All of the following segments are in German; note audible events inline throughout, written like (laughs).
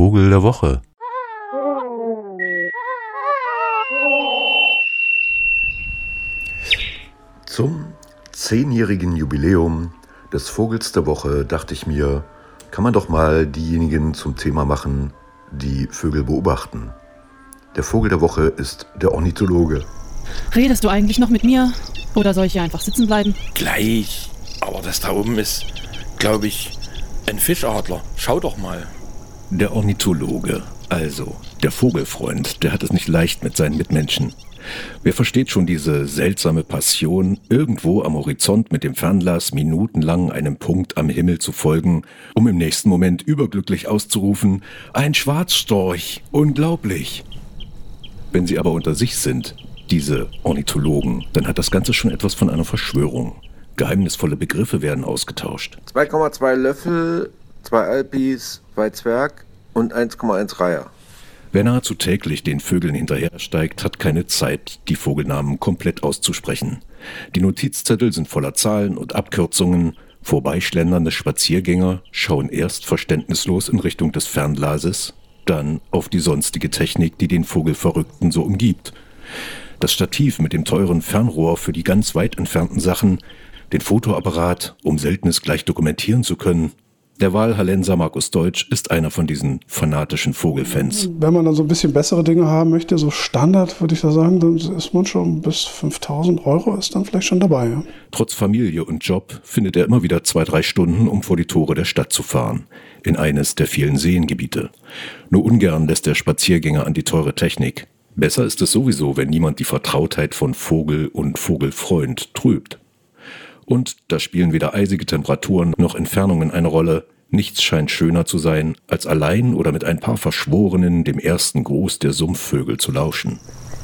Vogel der Woche. Zum zehnjährigen Jubiläum des Vogels der Woche dachte ich mir, kann man doch mal diejenigen zum Thema machen, die Vögel beobachten. Der Vogel der Woche ist der Ornithologe. Redest du eigentlich noch mit mir? Oder soll ich hier einfach sitzen bleiben? Gleich. Aber das da oben ist, glaube ich, ein Fischadler. Schau doch mal. Der Ornithologe, also der Vogelfreund, der hat es nicht leicht mit seinen Mitmenschen. Wer versteht schon diese seltsame Passion, irgendwo am Horizont mit dem Fernglas minutenlang einem Punkt am Himmel zu folgen, um im nächsten Moment überglücklich auszurufen, ein Schwarzstorch, unglaublich. Wenn sie aber unter sich sind, diese Ornithologen, dann hat das Ganze schon etwas von einer Verschwörung. Geheimnisvolle Begriffe werden ausgetauscht. 2,2 Löffel, 2 Alpis, 2 Zwerg und 1,1 Reiher. Wer nahezu täglich den Vögeln hinterhersteigt, hat keine Zeit, die Vogelnamen komplett auszusprechen. Die Notizzettel sind voller Zahlen und Abkürzungen. Vorbeischlendernde Spaziergänger schauen erst verständnislos in Richtung des Fernglases, dann auf die sonstige Technik, die den Vogelverrückten so umgibt. Das Stativ mit dem teuren Fernrohr für die ganz weit entfernten Sachen, den Fotoapparat, um Seltenes gleich dokumentieren zu können, der Wahlhallenser Markus Deutsch ist einer von diesen fanatischen Vogelfans. Wenn man dann so ein bisschen bessere Dinge haben möchte, so Standard, würde ich da sagen, dann ist man schon bis 5000 Euro ist dann vielleicht schon dabei. Ja. Trotz Familie und Job findet er immer wieder zwei, drei Stunden, um vor die Tore der Stadt zu fahren. In eines der vielen Seengebiete. Nur ungern lässt der Spaziergänger an die teure Technik. Besser ist es sowieso, wenn niemand die Vertrautheit von Vogel und Vogelfreund trübt. Und da spielen weder eisige Temperaturen noch Entfernungen eine Rolle. Nichts scheint schöner zu sein, als allein oder mit ein paar Verschworenen dem ersten Gruß der Sumpfvögel zu lauschen.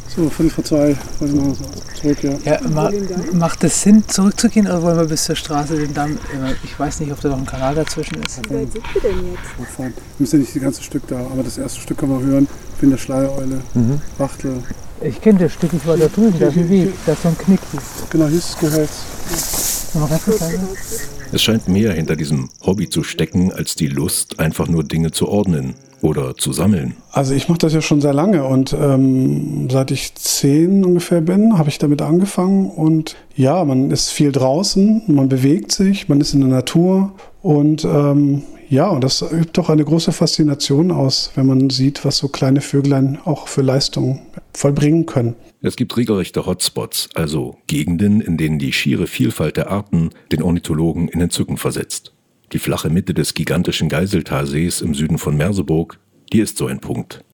So, Viertel vor zwei, wollen wir zurück, ja. ja ma macht es Sinn, zurückzugehen oder wollen wir bis zur Straße den Damm? Ich weiß nicht, ob da noch ein Kanal dazwischen ist. Wie weit sind wir denn jetzt? Wir müssen ja nicht das ganze Stück da, aber das erste Stück können wir hören. Ich bin der Schleiereule, mhm. Wachtel. Ich kenne das Stück, ich war da drüben, da ist ein Weg, da ist so ein Knick. Genau, hier ist das Gehölz. (laughs) Es scheint mehr hinter diesem Hobby zu stecken, als die Lust, einfach nur Dinge zu ordnen oder zu sammeln. Also ich mache das ja schon sehr lange und ähm, seit ich zehn ungefähr bin, habe ich damit angefangen und ja, man ist viel draußen, man bewegt sich, man ist in der Natur und ähm, ja, und das übt doch eine große Faszination aus, wenn man sieht, was so kleine Vöglein auch für Leistungen vollbringen können. Es gibt regelrechte Hotspots, also Gegenden, in denen die schiere Vielfalt der Arten den Ornithologen in Entzücken versetzt. Die flache Mitte des gigantischen Geiseltalsees im Süden von Merseburg, die ist so ein Punkt.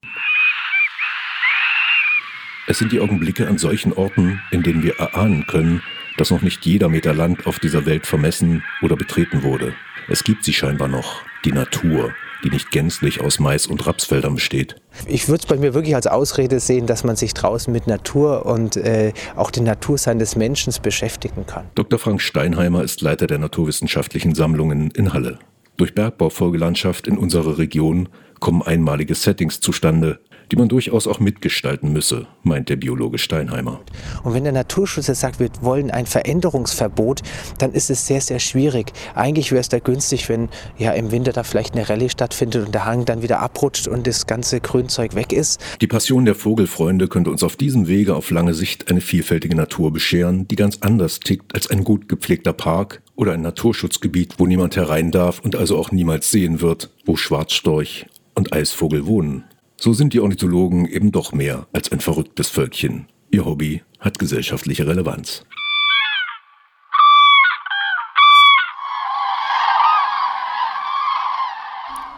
Es sind die Augenblicke an solchen Orten, in denen wir erahnen können, dass noch nicht jeder Meter Land auf dieser Welt vermessen oder betreten wurde. Es gibt sie scheinbar noch, die Natur, die nicht gänzlich aus Mais- und Rapsfeldern besteht. Ich würde es bei mir wirklich als Ausrede sehen, dass man sich draußen mit Natur und äh, auch dem Natursein des Menschen beschäftigen kann. Dr. Frank Steinheimer ist Leiter der naturwissenschaftlichen Sammlungen in Halle. Durch Bergbaufolgelandschaft in unserer Region kommen einmalige Settings zustande, die man durchaus auch mitgestalten müsse, meint der Biologe Steinheimer. Und wenn der Naturschutz jetzt sagt, wir wollen ein Veränderungsverbot, dann ist es sehr, sehr schwierig. Eigentlich wäre es da günstig, wenn ja im Winter da vielleicht eine Rallye stattfindet und der Hang dann wieder abrutscht und das ganze Grünzeug weg ist. Die Passion der Vogelfreunde könnte uns auf diesem Wege auf lange Sicht eine vielfältige Natur bescheren, die ganz anders tickt als ein gut gepflegter Park oder ein Naturschutzgebiet, wo niemand herein darf und also auch niemals sehen wird, wo Schwarzstorch und Eisvogel wohnen. So sind die Ornithologen eben doch mehr als ein verrücktes Völkchen. Ihr Hobby hat gesellschaftliche Relevanz.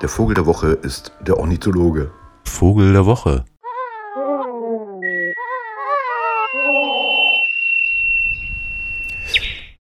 Der Vogel der Woche ist der Ornithologe. Vogel der Woche.